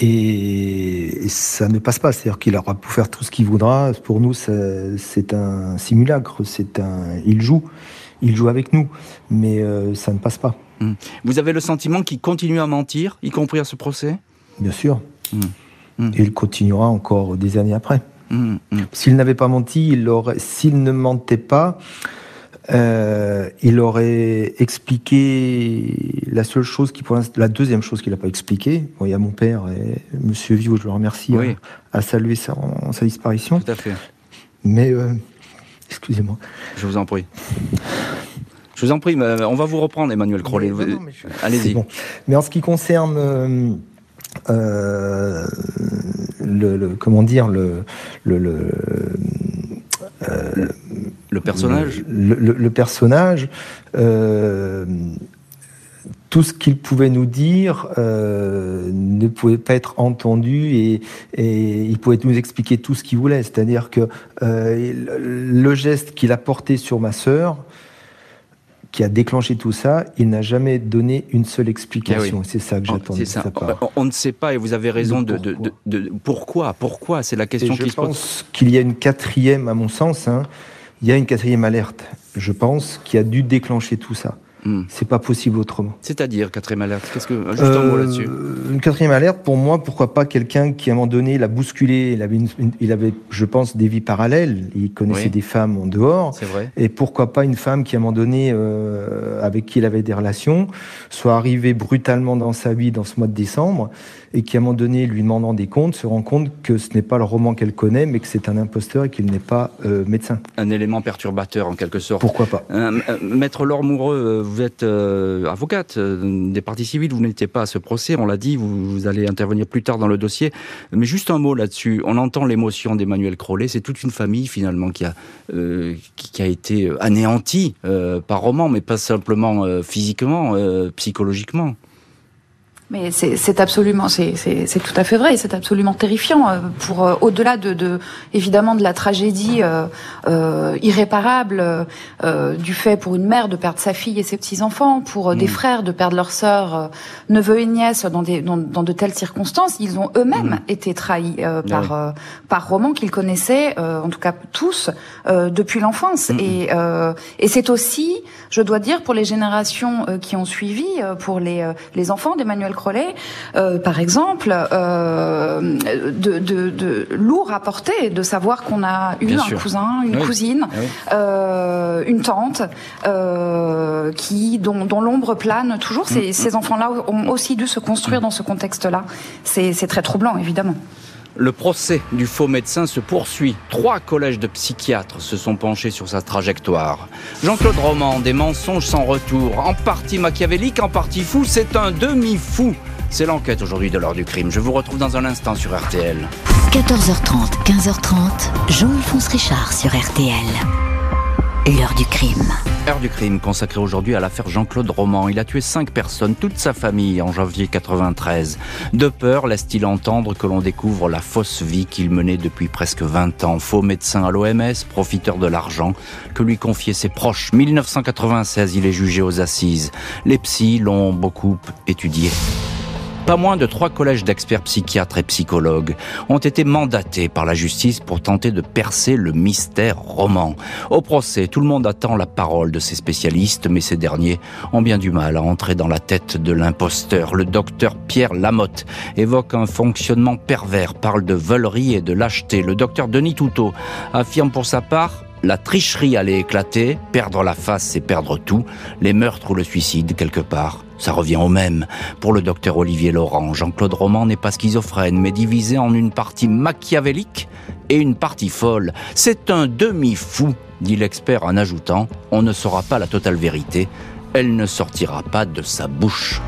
Et, ça ne passe pas. C'est-à-dire qu'il aura pu faire tout ce qu'il voudra. Pour nous, c'est un simulacre. C'est un, il joue, il joue avec nous, mais euh, ça ne passe pas. Hmm. Vous avez le sentiment qu'il continue à mentir, y compris à ce procès? Bien sûr. Hmm. Hmm. Et il continuera encore des années après. S'il n'avait pas menti, il aurait. S'il ne mentait pas, euh, il aurait expliqué la seule chose qui, pour la deuxième chose qu'il n'a pas expliqué. Bon, il y a mon père et Monsieur Vieux, je le remercie, oui. a, salué sa, sa, disparition. Tout à fait. Mais, euh, excusez-moi. Je vous en prie. Je vous en prie, on va vous reprendre, Emmanuel Crollet. Allez-y. Bon. Mais en ce qui concerne euh, le, le, comment dire le, le, le euh, le personnage Le, personnage, euh, tout ce qu'il pouvait nous dire euh, ne pouvait pas être entendu et, il pouvait nous expliquer tout ce qu'il voulait. C'est-à-dire que le geste qu'il a porté sur ma sœur, qui a déclenché tout ça, il n'a jamais donné une seule explication. Eh c'est ça que j'attends de sa part. On, ne sait pas, et vous avez raison, de, pourquoi. De, pourquoi Pourquoi C'est la question qui se pose. Je pense qu'il y a une quatrième, à mon sens, hein, il y a une quatrième alerte, je pense, qui a dû déclencher tout ça. Hmm. C'est pas possible autrement. C'est-à-dire quatrième alerte Qu'est-ce que juste un mot là-dessus euh, Une quatrième alerte, pour moi, pourquoi pas quelqu'un qui à un moment donné l'a bousculé. Il avait, il avait, je pense, des vies parallèles. Il connaissait des femmes en dehors. C'est vrai. Et pourquoi pas une femme qui à un moment donné, euh, avec qui il avait des relations, soit arrivée brutalement dans sa vie dans ce mois de décembre et qui, à un moment donné, lui demandant des comptes, se rend compte que ce n'est pas le roman qu'elle connaît, mais que c'est un imposteur et qu'il n'est pas euh, médecin. Un élément perturbateur, en quelque sorte. Pourquoi pas euh, euh, Maître Laure Moureux, vous êtes avocate des parties civiles, vous n'étiez pas à ce procès, on l'a dit, vous, allez intervenir plus tard dans le dossier. Mais juste un mot là-dessus. On entend l'émotion d'Emmanuel Crollet, c'est toute une famille, finalement, qui a, qui, a été anéantie par roman, mais pas simplement physiquement, psychologiquement. Mais c'est absolument, c'est tout à fait vrai, c'est absolument terrifiant euh, pour euh, au-delà de, de, évidemment de la tragédie euh, euh irréparable euh, du fait pour une mère de perdre sa fille et ses petits enfants, pour des mm. frères de perdre leur sœur, neveux et nièces dans, des, dans, dans, de telles circonstances, ils ont eux-mêmes mm. été trahis par par Roman qu'ils connaissaient, en tout cas tous, depuis l'enfance. Mm. Et, et c'est aussi, je dois dire, pour les générations qui ont suivi, pour les les enfants d'Emmanuel euh, par exemple, euh, de, de, de, lourd à porter de savoir qu'on a eu un cousin, une cousine, euh, une tante, qui dont, dont l'ombre plane toujours. Ces, mm. ces enfants-là ont aussi dû se construire dans ce contexte-là. C'est très troublant, évidemment. Le procès du faux médecin se poursuit. Trois collèges de psychiatres se sont penchés sur sa trajectoire. Jean-Claude Roman, des mensonges sans retour, en partie machiavélique, en partie fou, c'est un demi-fou. C'est l'enquête aujourd'hui de l'heure du crime. Je vous retrouve dans un instant sur RTL. 14h30, 15h30, Jean-Alphonse Richard sur RTL. L'heure du crime. Heure du crime consacrée aujourd'hui à l'affaire Jean-Claude Roman. Il a tué cinq personnes, toute sa famille, en janvier 93. De peur, laisse-t-il entendre que l'on découvre la fausse vie qu'il menait depuis presque 20 ans. Faux médecin à l'OMS, profiteur de l'argent que lui confiaient ses proches. 1996, il est jugé aux assises. Les psys l'ont beaucoup étudié. Pas moins de trois collèges d'experts psychiatres et psychologues ont été mandatés par la justice pour tenter de percer le mystère roman. Au procès, tout le monde attend la parole de ces spécialistes, mais ces derniers ont bien du mal à entrer dans la tête de l'imposteur. Le docteur Pierre Lamotte évoque un fonctionnement pervers, parle de volerie et de lâcheté. Le docteur Denis Toutot affirme pour sa part la tricherie allait éclater, perdre la face c'est perdre tout, les meurtres ou le suicide quelque part. Ça revient au même. Pour le docteur Olivier Laurent, Jean-Claude Roman n'est pas schizophrène, mais divisé en une partie machiavélique et une partie folle. C'est un demi-fou, dit l'expert en ajoutant, on ne saura pas la totale vérité, elle ne sortira pas de sa bouche.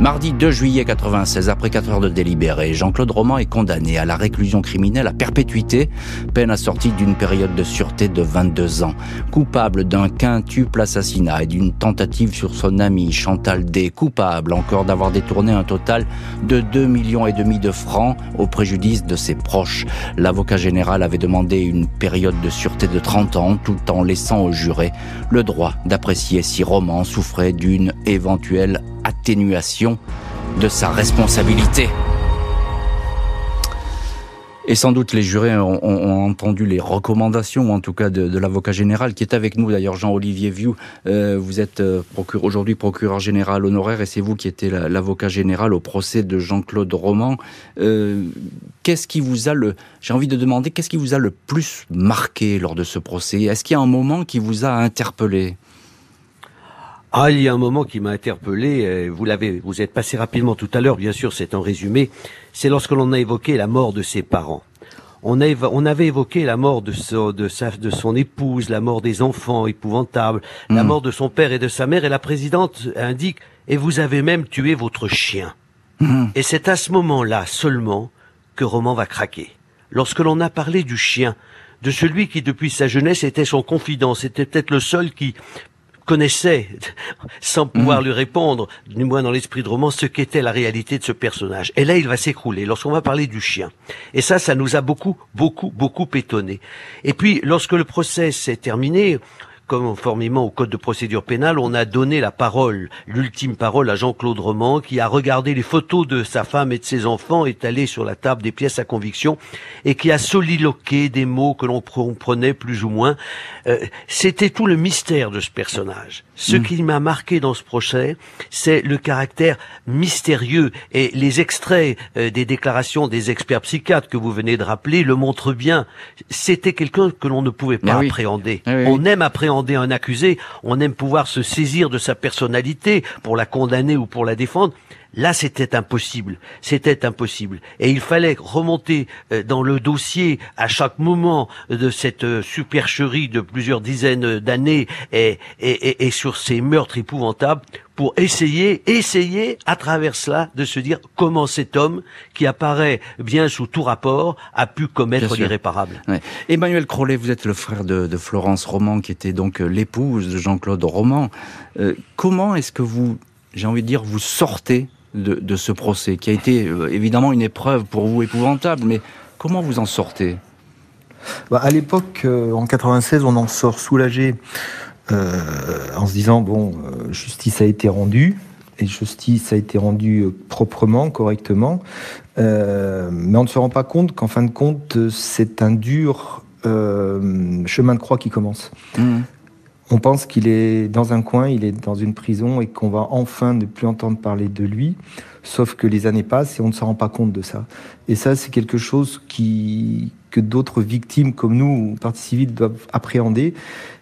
Mardi 2 juillet 96, après 4 heures de délibéré, Jean-Claude Roman est condamné à la réclusion criminelle à perpétuité, peine assortie d'une période de sûreté de 22 ans. Coupable d'un quintuple assassinat et d'une tentative sur son ami Chantal D. Coupable encore d'avoir détourné un total de 2 millions et demi de francs au préjudice de ses proches. L'avocat général avait demandé une période de sûreté de 30 ans tout en laissant au juré le droit d'apprécier si Roman souffrait d'une éventuelle atténuation de sa responsabilité. Et sans doute les jurés ont, entendu les recommandations, en tout cas de, l'avocat général qui est avec nous, d'ailleurs Jean-Olivier Vieux. Euh, vous êtes euh, aujourd'hui procureur général honoraire et c'est vous qui étiez l'avocat général au procès de Jean-Claude Roman. Euh, qu'est-ce qui vous a le, j'ai envie de demander, qu'est-ce qui vous a le plus marqué lors de ce procès? Est-ce qu'il y a un moment qui vous a interpellé? Ah, il y a un moment qui m'a interpellé. Euh, vous l'avez, vous êtes passé rapidement tout à l'heure. Bien sûr, c'est un résumé. C'est lorsque l'on a évoqué la mort de ses parents. On, a, on avait évoqué la mort de, de, sa, de son épouse, la mort des enfants épouvantables, la hmm. mort de son père et de sa mère. Et la présidente indique et vous avez même tué votre chien. Hmm. Et c'est à ce moment-là seulement que Roman va craquer. Lorsque l'on a parlé du chien, de celui qui depuis sa jeunesse était son confident, c'était peut-être le seul qui connaissait, sans pouvoir mhm. lui répondre, du moins dans l'esprit de roman, ce qu'était la réalité de ce personnage. Et là, il va s'écrouler lorsqu'on va parler du chien. Et ça, ça nous a beaucoup, beaucoup, beaucoup étonné. Et puis, lorsque le procès s'est terminé, conformément au code de procédure pénale, on a donné la parole, l'ultime parole à Jean-Claude Roman, qui a regardé les photos de sa femme et de ses enfants étalées sur la table des pièces à conviction, et qui a soliloqué des mots que l'on prenait plus ou moins. Euh, c'était tout le mystère de ce personnage. Ce mm. qui m'a marqué dans ce procès, c'est le caractère mystérieux, et les extraits euh, des déclarations des experts psychiatres que vous venez de rappeler le montrent bien. C'était quelqu'un que l'on ne pouvait pas appréhender. On aime appréhender un accusé, on aime pouvoir se saisir de sa personnalité pour la condamner ou pour la défendre. Là, c'était impossible. C'était impossible. Et il fallait remonter euh, dans le dossier à chaque moment de cette euh, supercherie de plusieurs dizaines d'années et, et, et, sur ces meurtres épouvantables pour essayer, essayer à travers cela de se dire comment cet homme, qui apparaît bien sous tout rapport, a pu commettre l'irréparable. Emmanuel Crollet, vous êtes le frère de, de Florence Roman, qui était donc euh, l'épouse de Jean-Claude Roman. comment est-ce que vous, j'ai envie de dire, vous sortez de, ce procès, qui a été euh, évidemment une épreuve pour vous épouvantable, mais comment vous en sortez? Bah, À l'époque, euh, en 96, on en sort soulagé euh, en se disant, bon, justice a été rendue, et justice a été rendue proprement, correctement, mais on ne se rend pas compte qu'en fin de compte, c'est un dur chemin de croix qui commence. Mmh on pense qu'il est dans un coin, il est dans une prison et qu'on va enfin ne plus entendre parler de lui. Sauf que les années passent et on ne se rend pas compte de ça. Et ça, c'est quelque chose que d'autres victimes comme nous, parties civiles, doivent appréhender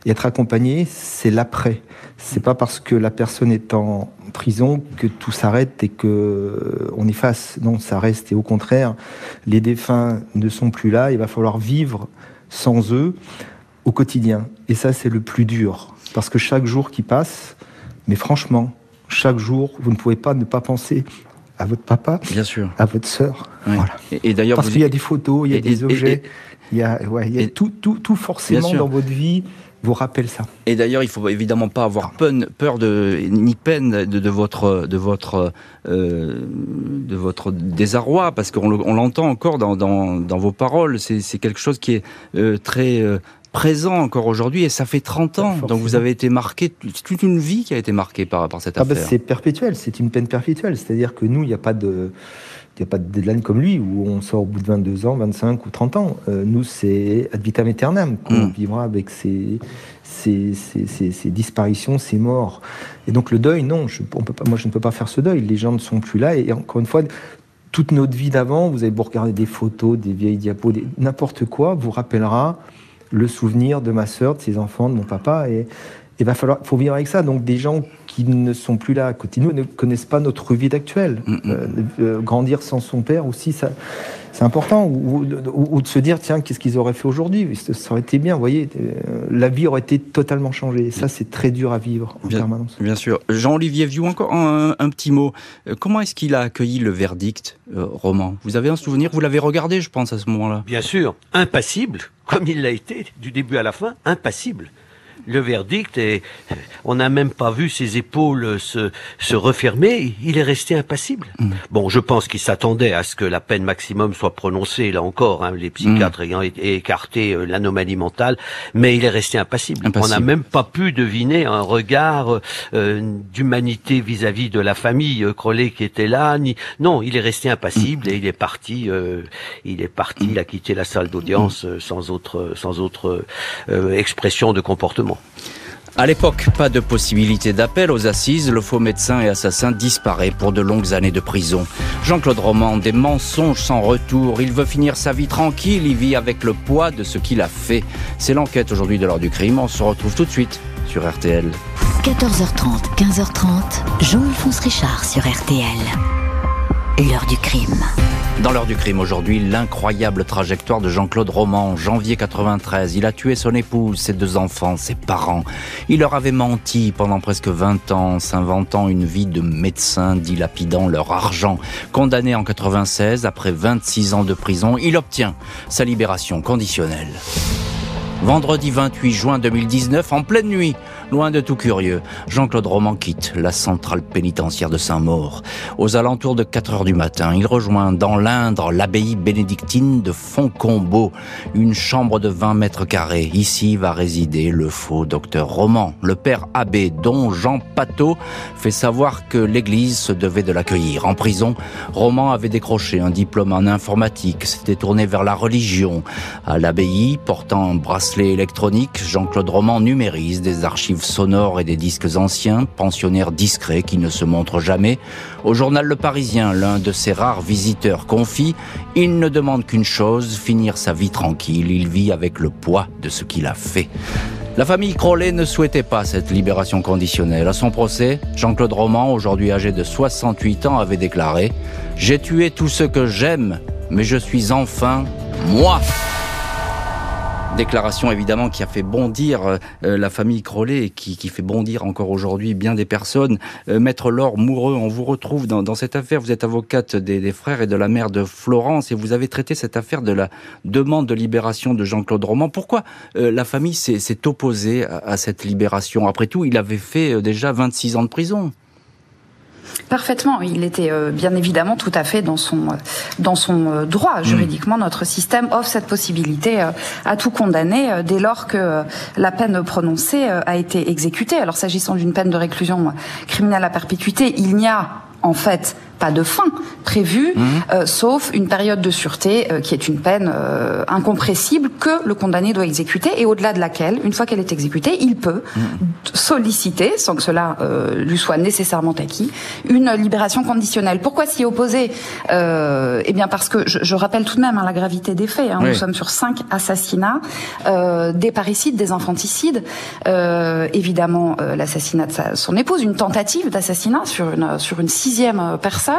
et être accompagnées. C'est l'après. C'est pas parce que la personne est en prison que tout s'arrête et que on efface. Non, ça reste. Et au contraire, les défunts ne sont plus là. Il va falloir vivre sans eux au quotidien. Et ça, c'est le plus dur. Parce que chaque jour qui passe, mais franchement, chaque jour, vous ne pouvez pas ne pas penser à votre papa, Bien sûr. à votre sœur. Voilà. Et, d'ailleurs, parce qu'il y a des photos, il y a des objets, il y a, ouais, il y a tout, tout, tout forcément dans votre vie vous rappelle ça. Et d'ailleurs, il faut évidemment pas avoir peur de ni peine de, votre de votre euh, de votre désarroi parce qu'on l'entend encore dans, dans, dans, vos paroles. C'est quelque chose qui est euh, très euh, présent encore aujourd'hui et ça fait 30 ans. Donc vous avez été marqué, toute une vie qui a été marquée par, par cette ah bah, affaire. c'est perpétuel, c'est une peine perpétuelle. C'est-à-dire que nous, il n'y a pas de... Il n'y a pas de deadline comme lui où on sort au bout de 22 ans, 25 ou 30 ans. Euh, nous, c'est ad vitam aeternam qu'on mm. vivra avec ces, ces, ces, ces, disparitions, ces morts. Et donc le deuil, non, je, on peut pas, moi je ne peux pas faire ce deuil. Les gens ne sont plus là. Et encore une fois, toute notre vie d'avant, vous avez beau regarder des photos, des vieilles diapos, n'importe quoi, vous rappellera le souvenir de ma sœur, de ses enfants, de mon papa. Et il va falloir, faut vivre avec ça. Donc des gens qui ne sont plus là à côté de nous ne connaissent pas notre vie actuelle. Mm, mm. Euh, euh, grandir sans son père aussi, ça, c'est important. Ou, de se dire, tiens, qu'est-ce qu'ils auraient fait aujourd'hui? Ça aurait été bien, vous voyez, euh, la vie aurait été totalement changée. ça, c'est très dur à vivre en permanence. Bien sûr. Jean-Olivier Vieux, encore un, petit mot. Comment est-ce qu'il a accueilli le verdict, Roman Vous avez un souvenir? Vous l'avez regardé, je pense, à ce moment-là Bien sûr. Impassible, comme il l'a été, du début à la fin, impassible le verdict et on n'a même pas vu ses épaules se, se refermer. Il est resté impassible. Mm. Bon, je pense qu'il s'attendait à ce que la peine maximum soit prononcée, là encore, hein, les psychiatres mm. ayant écarté euh, l'anomalie mentale, mais il est resté impassible. On n'a même pas pu deviner un regard euh, d'humanité vis-à-vis de la famille euh, Crowley qui était là. Ni... Non, il est resté impassible mm. et il est parti. il est parti. Il a quitté la salle d'audience sans autre, sans autre expression de comportement. À l'époque, pas de possibilité d'appel aux assises, le faux médecin et assassin disparaît pour de longues années de prison. Jean-Claude Roman, des mensonges sans retour, il veut finir sa vie tranquille, il vit avec le poids de ce qu'il a fait. C'est l'enquête aujourd'hui de l'heure du crime, on se retrouve tout de suite sur RTL. 14h30, 15h30, Jean-Alphonse Richard sur RTL. L'heure du crime. Dans l'heure du crime aujourd'hui, l'incroyable trajectoire de Jean-Claude Roman. Janvier 93, il a tué son épouse, ses deux enfants, ses parents. Il leur avait menti pendant presque 20 ans, s'inventant une vie de médecin, dilapidant leur argent. Condamné en 96, après 26 ans de prison, il obtient sa libération conditionnelle. Vendredi 28 juin 2019, en pleine nuit, Loin de tout curieux, Jean-Claude Roman quitte la centrale pénitentiaire de Saint-Maur. Aux alentours de 4 heures du matin, il rejoint dans l'Indre l'abbaye bénédictine de Foncombeau, une chambre de 20 mètres carrés. Ici va résider le faux docteur Roman. Le père abbé, dont Jean Pateau, fait savoir que l'église se devait de l'accueillir. En prison, Roman avait décroché un diplôme en informatique, s'était tourné vers la religion. À l'abbaye, portant un bracelet électronique, Jean-Claude Roman numérise des archives sonores et des disques anciens, pensionnaire discret qui ne se montre jamais. Au journal Le Parisien, l'un de ses rares visiteurs confie, il ne demande qu'une chose, finir sa vie tranquille. Il vit avec le poids de ce qu'il a fait. La famille Crowley ne souhaitait pas cette libération conditionnelle. À son procès, Jean-Claude Roman, aujourd'hui âgé de 68 ans, avait déclaré « J'ai tué tout ce que j'aime, mais je suis enfin moi ». Déclaration évidemment qui a fait bondir euh, la famille Crollet et qui, fait bondir encore aujourd'hui bien des personnes. Euh, Maître Laure Moureux, on vous retrouve dans, cette affaire. Vous êtes avocate des, frères et de la mère de Florence et vous avez traité cette affaire de la demande de libération de Jean-Claude Roman. Pourquoi euh, la famille s'est opposée à, cette libération? Après tout, il avait fait déjà 26 ans de prison. Parfaitement. Il était euh, bien évidemment tout à fait dans son euh, dans son euh, droit. Juridiquement, mm. notre système offre cette possibilité à tout condamné dès lors que la peine prononcée a été exécutée. Alors s'agissant d'une peine de réclusion criminelle à perpétuité, il n'y a en fait pas de fin prévue, mhm. euh, sauf une période de sûreté euh, qui est une peine euh, incompressible que le condamné doit exécuter et au-delà de laquelle, une fois qu'elle est exécutée, il peut mhm. solliciter, sans que cela lui soit nécessairement acquis, une libération conditionnelle. Pourquoi s'y opposer Eh bien parce que je, je, rappelle tout de même hein, la gravité des faits. Hein. Nous sommes sur cinq assassinats, des parricides, des infanticides, évidemment l'assassinat de sa, son épouse, une tentative d'assassinat sur une sur une sixième personne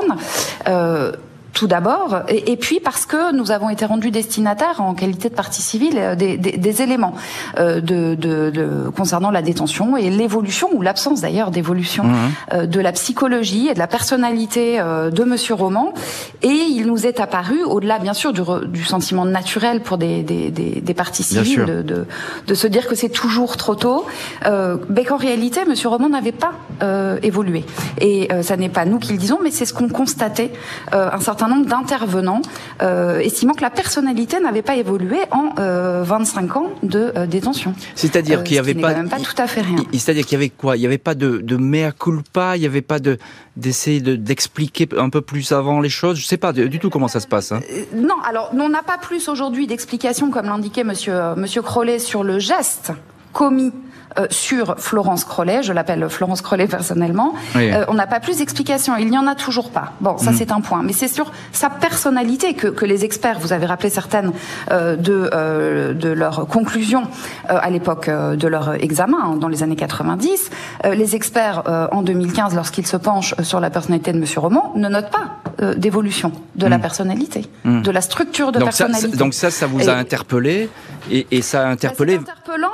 euh, tout d'abord, et, puis parce que nous avons été rendus destinataires en qualité de partie civile euh, des, éléments euh, de, concernant la détention et l'évolution ou l'absence d'ailleurs d'évolution mmh. de la psychologie et de la personnalité de Monsieur Roman. Et il nous est apparu, au-delà bien sûr du, sentiment naturel pour des, des, parties civiles, de, se dire que c'est toujours trop tôt, mais qu'en réalité Monsieur Roman n'avait pas évolué. Et ça n'est pas nous qui le disons, mais c'est ce qu'ont constaté un certain certain nombre d'intervenants estimant que la personnalité n'avait pas évolué en 25 ans de détention. C'est-à-dire qu'il n'y avait pas, pas tout à fait rien. C'est-à-dire qu'il y avait quoi? Il n'y avait pas de, de mea culpa, il n'y avait pas de d'essayer d'expliquer un peu plus avant les choses? Je ne sais pas du tout comment ça se passe. Hein. non, alors on n'a pas plus aujourd'hui d'explications comme l'indiquait Monsieur Monsieur Crollet sur le geste commis euh, sur Florence Crollet, je l'appelle Florence Crollet personnellement, euh, on n'a pas plus d'explications. Il n'y en a toujours pas. Bon, ça mm. c'est un point. Mais c'est sur sa personnalité que, que, les experts, vous avez rappelé certaines euh, de, euh, de leurs conclusions euh, à l'époque de leur examen, hein, dans les années 90, les experts en 2015, lorsqu'ils se penchent sur la personnalité de Monsieur Roman, ne notent pas d'évolution de la mm. personnalité, mm. de la structure de donc personnalité. Ça, donc ça, ça vous a interpellé et, et ça a interpellé. interpellant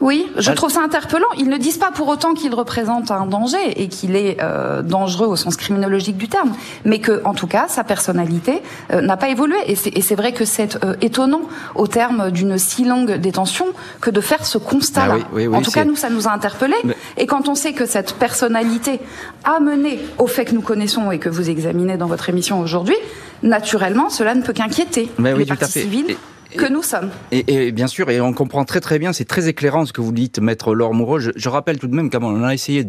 oui, je trouve ça interpellant. Ils ne disent pas pour autant qu'il représente un danger et qu'il est euh, dangereux au sens criminologique du terme, mais que, en tout cas, sa personnalité euh, n'a pas évolué. Et c'est vrai que c'est euh, étonnant au terme d'une si longue détention que de faire ce constat-là. Ah en tout cas, nous, ça nous a interpellés. Et quand on sait que cette personnalité a mené au fait que nous connaissons et que vous examinez dans votre émission aujourd'hui, naturellement, cela ne peut qu'inquiéter les parties civiles que nous sommes. Et, bien sûr, et on comprend très très bien, c'est très éclairant ce que vous dites, Maître Laure Moreau. Je, rappelle tout de même comment on a essayé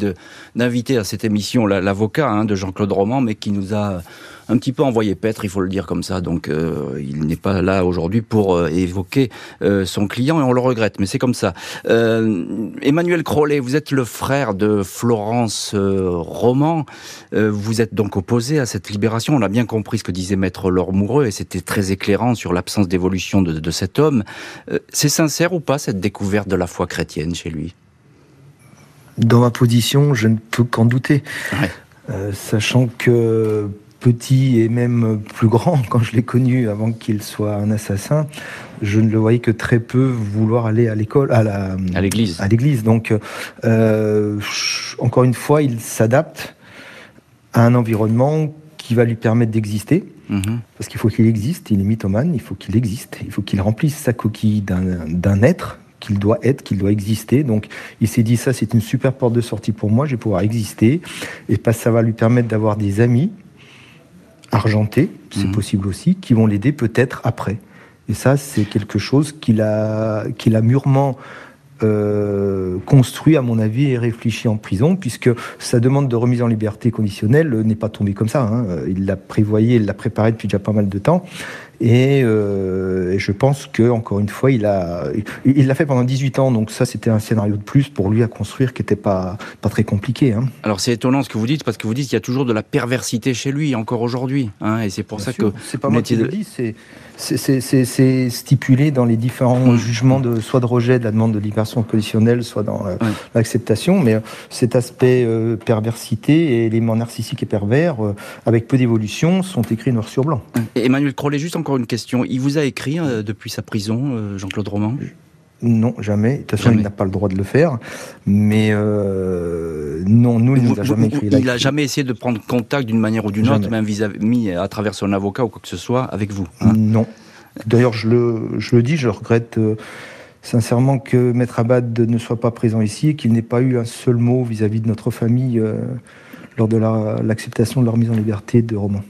d'inviter à cette émission l'avocat hein, de Jean-Claude Roman, mais qui nous a un petit peu envoyé paître, il faut le dire comme ça. Donc euh, il n'est pas là aujourd'hui pour euh, évoquer euh, son client et on le regrette, mais c'est comme ça. Emmanuel Crollet, vous êtes le frère de Florence Roman. vous êtes donc opposé à cette libération. On a bien compris ce que disait Maître Laure Moureux et c'était très éclairant sur l'absence d'évolution de, de, cet homme. c'est sincère ou pas cette découverte de la foi chrétienne chez lui? Dans ma position, je ne peux qu'en douter. sachant que petit et même plus grand, quand je l'ai connu avant qu'il soit un assassin, je ne le voyais que très peu vouloir aller à l'école, à la, à l'église. À l'église. Donc, euh, encore une fois, il s'adapte à un environnement qui va lui permettre d'exister. Mhm. Parce qu'il faut qu'il existe, il est mythomane, il faut qu'il existe, il faut qu'il remplisse sa coquille d'un être qu'il doit être, qu'il doit exister. Donc il s'est dit ça c'est une super porte de sortie pour moi, je vais pouvoir exister. Et que ça va lui permettre d'avoir des amis, argentés, c'est mhm. possible aussi, qui vont l'aider peut-être après. Et ça, c'est quelque chose qu'il a, qu'il a mûrement euh, construit, à mon avis, et réfléchi en prison, puisque sa demande de remise en liberté conditionnelle n'est pas tombée comme ça. Hein. Il l'a prévoyé, il l'a préparé depuis déjà pas mal de temps. Euh, et, je pense que encore une fois, il a, il l'a fait pendant 18 ans, donc ça c'était un scénario de plus pour lui à construire qui n'était pas pas très compliqué. Hein. Alors c'est étonnant ce que vous dites parce que vous dites qu'il y a toujours de la perversité chez lui encore aujourd'hui, hein, et c'est pour ça que c'est pas moi qui le dis, c'est c'est stipulé dans les différents mmh. jugements de soit de rejet de la demande de libération conditionnelle, soit dans euh, l'acceptation. Mais euh, cet aspect perversité et élément narcissique et pervers, avec peu d'évolution, sont écrits noir sur blanc. Et Emmanuel Crollet, juste encore une question. Il vous a écrit euh, depuis sa prison, euh, Jean-Claude Roman? Non, jamais. De toute façon, il n'a pas le droit de le faire. Mais euh, non, nous, il ne nous a jamais écrit. Il n'a jamais essayé de prendre contact d'une manière ou d'une autre, même vis-à-vis, à travers son avocat ou quoi que ce soit, avec vous hein Non. D'ailleurs, je le, je le dis, je regrette sincèrement que Maître Abad ne soit pas présent ici et qu'il n'ait pas eu un seul mot vis-à-vis de notre famille lors de l'acceptation de leur mise en liberté de Roman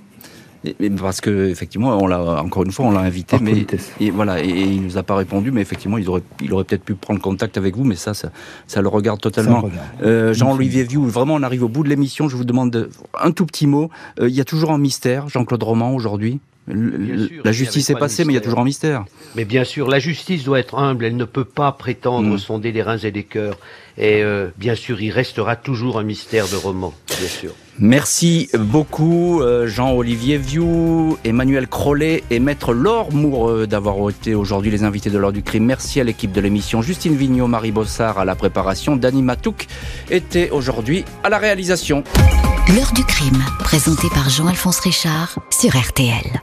parce que effectivement, on l'a encore une fois, on l'a invité, mais et voilà, et, il nous a pas répondu, mais effectivement, il aurait, il aurait peut-être pu prendre contact avec vous, mais ça, ça, le regarde totalement. Euh, Jean-Olivier Vieux, vraiment, on arrive au bout de l'émission. Je vous demande un tout petit mot. Euh, il y a toujours un mystère, Jean-Claude Roman, aujourd'hui. la justice est passée, mais il y a toujours un mystère. Mais bien sûr, la justice doit être humble. Elle ne peut pas prétendre mm. sonder les reins et les cœurs. Et euh, bien sûr, il restera toujours un mystère de roman, bien sûr. Merci beaucoup euh, Jean-Olivier Vieux, Emmanuel Crollet et Maître Laure Moureux d'avoir été aujourd'hui les invités de l'heure du crime. Merci à l'équipe de l'émission, Justine Vignot, Marie Bossard à la préparation, Dani Matouk était aujourd'hui à la réalisation. L'heure du crime, présenté par Jean-Alphonse Richard sur RTL.